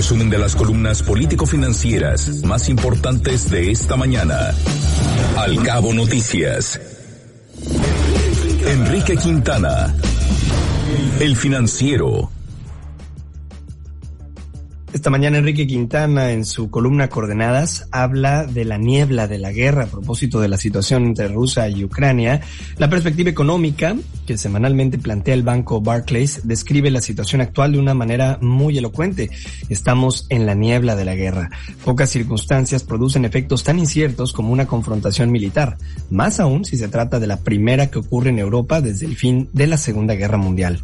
resumen de las columnas político-financieras más importantes de esta mañana. Al cabo noticias. Enrique Quintana. El financiero. Esta mañana Enrique Quintana en su columna Coordenadas habla de la niebla de la guerra a propósito de la situación entre Rusia y Ucrania. La perspectiva económica que semanalmente plantea el banco Barclays describe la situación actual de una manera muy elocuente. Estamos en la niebla de la guerra. Pocas circunstancias producen efectos tan inciertos como una confrontación militar, más aún si se trata de la primera que ocurre en Europa desde el fin de la Segunda Guerra Mundial.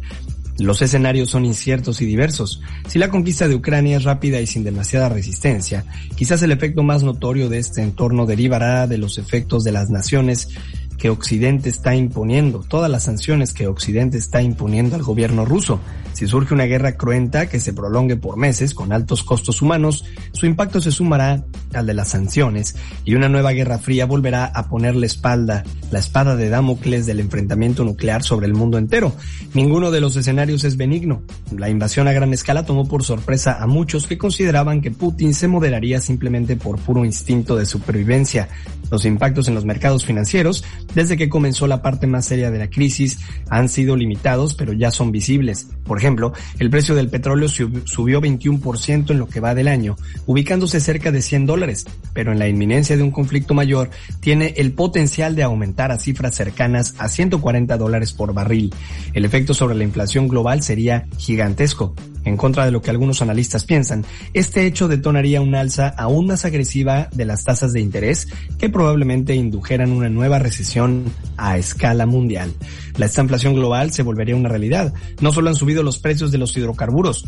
Los escenarios son inciertos y diversos. Si la conquista de Ucrania es rápida y sin demasiada resistencia, quizás el efecto más notorio de este entorno derivará de los efectos de las naciones que Occidente está imponiendo, todas las sanciones que Occidente está imponiendo al gobierno ruso. Si surge una guerra cruenta que se prolongue por meses con altos costos humanos, su impacto se sumará al de las sanciones y una nueva guerra fría volverá a poner la espalda, la espada de Damocles del enfrentamiento nuclear sobre el mundo entero. Ninguno de los escenarios es benigno. La invasión a gran escala tomó por sorpresa a muchos que consideraban que Putin se moderaría simplemente por puro instinto de supervivencia. Los impactos en los mercados financieros desde que comenzó la parte más seria de la crisis han sido limitados, pero ya son visibles. Por ejemplo, el precio del petróleo subió 21% en lo que va del año, ubicándose cerca de 100 dólares, pero en la inminencia de un conflicto mayor tiene el potencial de aumentar a cifras cercanas a 140 dólares por barril. El efecto sobre la inflación global sería gigantesco. En contra de lo que algunos analistas piensan, este hecho detonaría una alza aún más agresiva de las tasas de interés que probablemente indujeran una nueva recesión a escala mundial. La estanflación global se volvería una realidad. No solo han subido los precios de los hidrocarburos,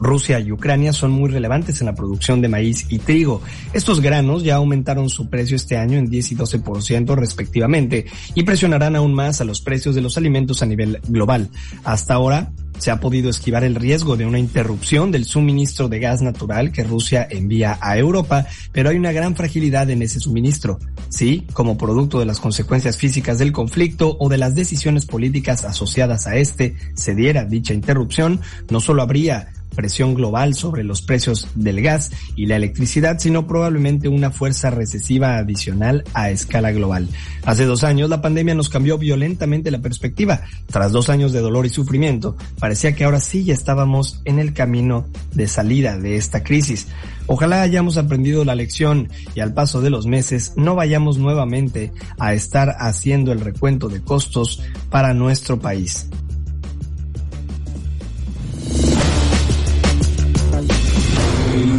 Rusia y Ucrania son muy relevantes en la producción de maíz y trigo. Estos granos ya aumentaron su precio este año en 10 y 12% respectivamente y presionarán aún más a los precios de los alimentos a nivel global. Hasta ahora, se ha podido esquivar el riesgo de una interrupción del suministro de gas natural que Rusia envía a Europa, pero hay una gran fragilidad en ese suministro. Sí, como producto de las consecuencias físicas del conflicto o de las decisiones políticas asociadas a este, se diera dicha interrupción, no solo habría presión global sobre los precios del gas y la electricidad, sino probablemente una fuerza recesiva adicional a escala global. Hace dos años la pandemia nos cambió violentamente la perspectiva. Tras dos años de dolor y sufrimiento, parecía que ahora sí ya estábamos en el camino de salida de esta crisis. Ojalá hayamos aprendido la lección y al paso de los meses no vayamos nuevamente a estar haciendo el recuento de costos para nuestro país.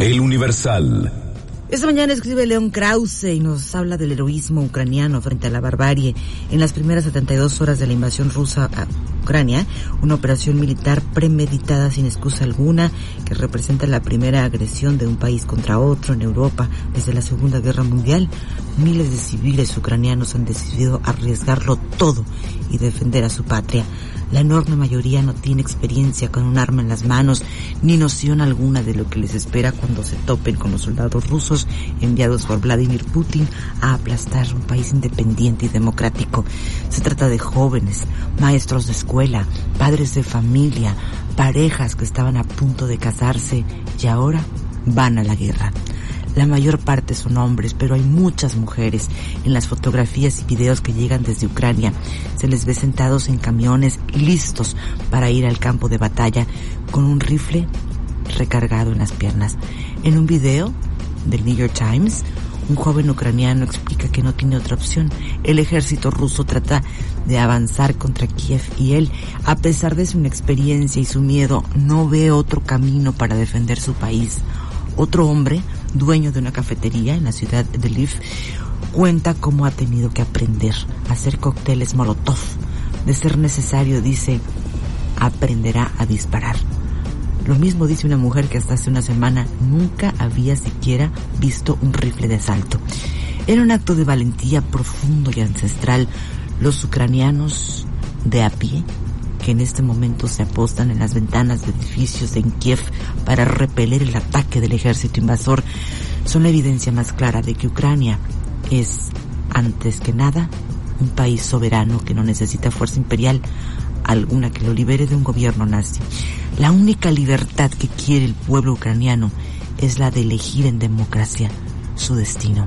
El Universal. Esta mañana escribe León Krause y nos habla del heroísmo ucraniano frente a la barbarie. En las primeras 72 horas de la invasión rusa Ucrania, una operación militar premeditada sin excusa alguna que representa la primera agresión de un país contra otro en Europa desde la Segunda Guerra Mundial, miles de civiles ucranianos han decidido arriesgarlo todo y defender a su patria. La enorme mayoría no tiene experiencia con un arma en las manos, ni noción alguna de lo que les espera cuando se topen con los soldados rusos enviados por Vladimir Putin a aplastar un país independiente y democrático. Se trata de jóvenes, maestros de escuela, padres de familia, parejas que estaban a punto de casarse y ahora van a la guerra. La mayor parte son hombres, pero hay muchas mujeres. En las fotografías y videos que llegan desde Ucrania, se les ve sentados en camiones listos para ir al campo de batalla con un rifle recargado en las piernas. En un video del New York Times, un joven ucraniano explica que no tiene otra opción. El ejército ruso trata de avanzar contra Kiev y él, a pesar de su inexperiencia y su miedo, no ve otro camino para defender su país. Otro hombre dueño de una cafetería en la ciudad de Lviv, cuenta cómo ha tenido que aprender a hacer cócteles Molotov. De ser necesario, dice, aprenderá a disparar. Lo mismo dice una mujer que hasta hace una semana nunca había siquiera visto un rifle de asalto. Era un acto de valentía profundo y ancestral. Los ucranianos de a pie que en este momento se apostan en las ventanas de edificios en Kiev para repeler el ataque del ejército invasor son la evidencia más clara de que Ucrania es, antes que nada, un país soberano que no necesita fuerza imperial alguna que lo libere de un gobierno nazi. La única libertad que quiere el pueblo ucraniano es la de elegir en democracia su destino,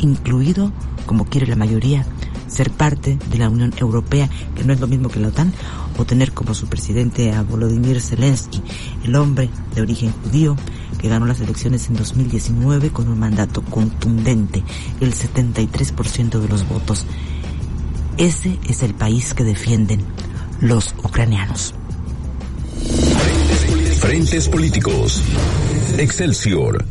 incluido, como quiere la mayoría, ser parte de la Unión Europea, que no es lo mismo que la OTAN, o tener como su presidente a Volodymyr Zelensky, el hombre de origen judío que ganó las elecciones en 2019 con un mandato contundente, el 73% de los votos. Ese es el país que defienden los ucranianos. Frentes políticos. Excelsior.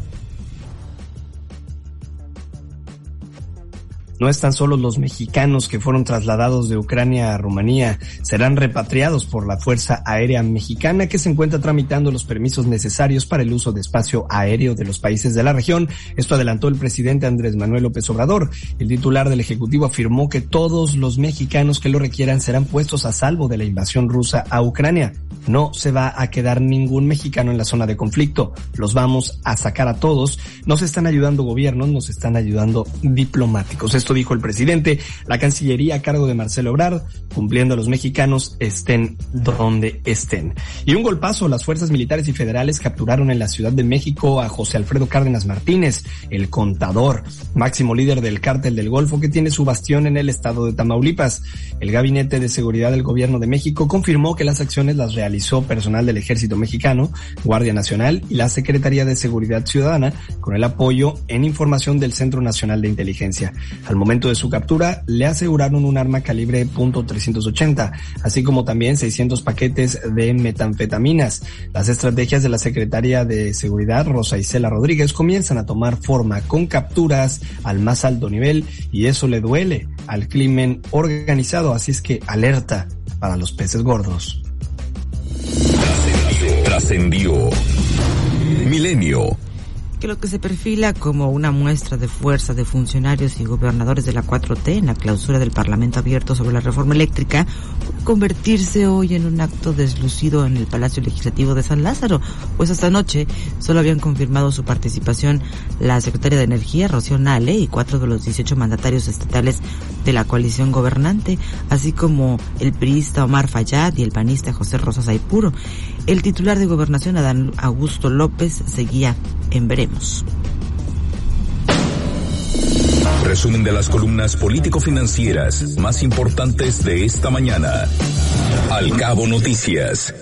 No están solo los mexicanos que fueron trasladados de Ucrania a Rumanía, serán repatriados por la Fuerza Aérea Mexicana que se encuentra tramitando los permisos necesarios para el uso de espacio aéreo de los países de la región. Esto adelantó el presidente Andrés Manuel López Obrador. El titular del Ejecutivo afirmó que todos los mexicanos que lo requieran serán puestos a salvo de la invasión rusa a Ucrania. No se va a quedar ningún mexicano en la zona de conflicto. Los vamos a sacar a todos. Nos están ayudando gobiernos, nos están ayudando diplomáticos. Esto dijo el presidente. La Cancillería a cargo de Marcelo Ebrard, cumpliendo a los mexicanos estén donde estén. Y un golpazo, las fuerzas militares y federales capturaron en la Ciudad de México a José Alfredo Cárdenas Martínez, el contador, máximo líder del cártel del Golfo que tiene su bastión en el estado de Tamaulipas. El Gabinete de Seguridad del Gobierno de México confirmó que las acciones las realizó personal del Ejército Mexicano, Guardia Nacional y la Secretaría de Seguridad Ciudadana con el apoyo en información del Centro Nacional de Inteligencia. Al momento de su captura, le aseguraron un arma calibre .380, así como también 600 paquetes de metanfetaminas. Las estrategias de la Secretaría de Seguridad, Rosa Isela Rodríguez, comienzan a tomar forma con capturas al más alto nivel y eso le duele al crimen organizado, así es que alerta para los peces gordos. Trascendió. Milenio que lo que se perfila como una muestra de fuerza de funcionarios y gobernadores de la 4T en la clausura del Parlamento abierto sobre la reforma eléctrica puede convertirse hoy en un acto deslucido en el Palacio Legislativo de San Lázaro, pues esta noche solo habían confirmado su participación la secretaria de Energía, Rocío Nale, y cuatro de los 18 mandatarios estatales de la coalición gobernante, así como el priista Omar Fayad y el panista José Rosas Aipuro. El titular de Gobernación, Adán Augusto López, seguía en veremos. Resumen de las columnas político-financieras más importantes de esta mañana. Al cabo noticias.